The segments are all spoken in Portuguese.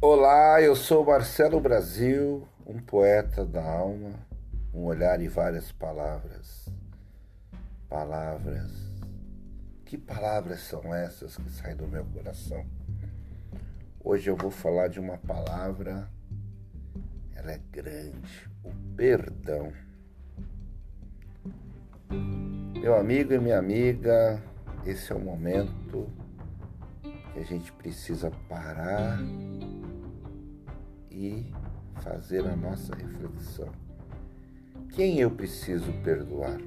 Olá, eu sou Marcelo Brasil, um poeta da alma, um olhar e várias palavras. Palavras. Que palavras são essas que saem do meu coração? Hoje eu vou falar de uma palavra, ela é grande, o perdão. Meu amigo e minha amiga, esse é o momento que a gente precisa parar e fazer a nossa reflexão. Quem eu preciso perdoar?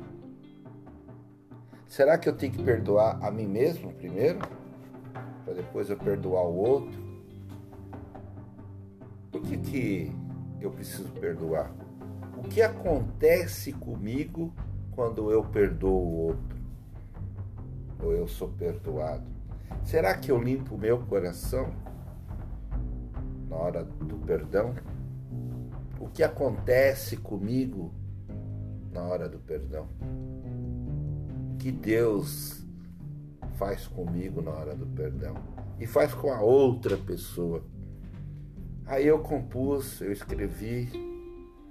Será que eu tenho que perdoar a mim mesmo primeiro? Para depois eu perdoar o outro? Por que, que eu preciso perdoar? O que acontece comigo quando eu perdoo o outro? Ou eu sou perdoado? Será que eu limpo o meu coração na hora do perdão? O que acontece comigo na hora do perdão? O que Deus faz comigo na hora do perdão? E faz com a outra pessoa. Aí eu compus, eu escrevi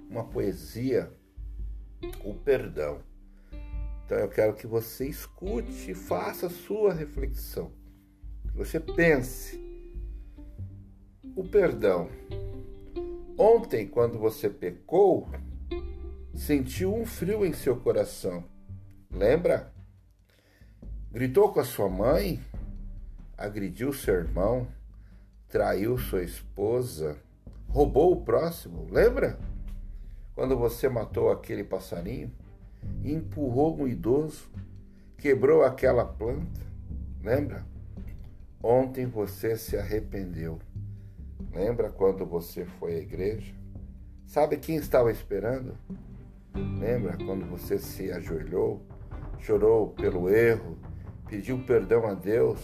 uma poesia, o perdão. Então eu quero que você escute e faça a sua reflexão. Que você pense. O perdão. Ontem, quando você pecou, sentiu um frio em seu coração. Lembra? Gritou com a sua mãe, agrediu seu irmão, traiu sua esposa, roubou o próximo. Lembra? Quando você matou aquele passarinho? empurrou um idoso, quebrou aquela planta. Lembra? Ontem você se arrependeu. Lembra quando você foi à igreja? Sabe quem estava esperando? Lembra quando você se ajoelhou, chorou pelo erro, pediu perdão a Deus,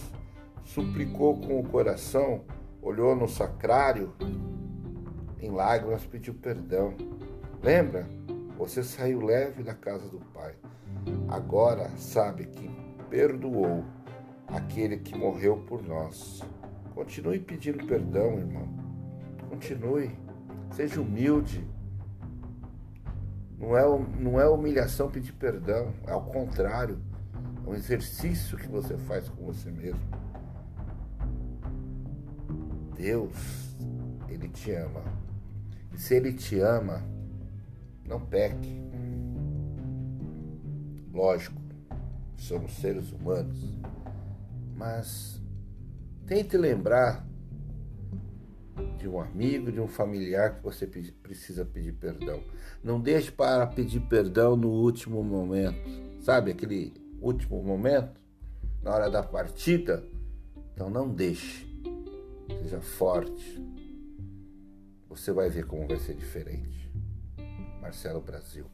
suplicou com o coração, olhou no sacrário, em lágrimas pediu perdão. Lembra? Você saiu leve da casa do Pai. Agora sabe que perdoou aquele que morreu por nós. Continue pedindo perdão, irmão. Continue. Seja humilde. Não é, não é humilhação pedir perdão, é ao contrário. É um exercício que você faz com você mesmo. Deus, Ele te ama. E se Ele te ama, não peque. Lógico, somos seres humanos, mas tente lembrar de um amigo, de um familiar que você precisa pedir perdão. Não deixe para pedir perdão no último momento, sabe aquele último momento, na hora da partida. Então não deixe, seja forte. Você vai ver como vai ser diferente. Marcelo Brasil.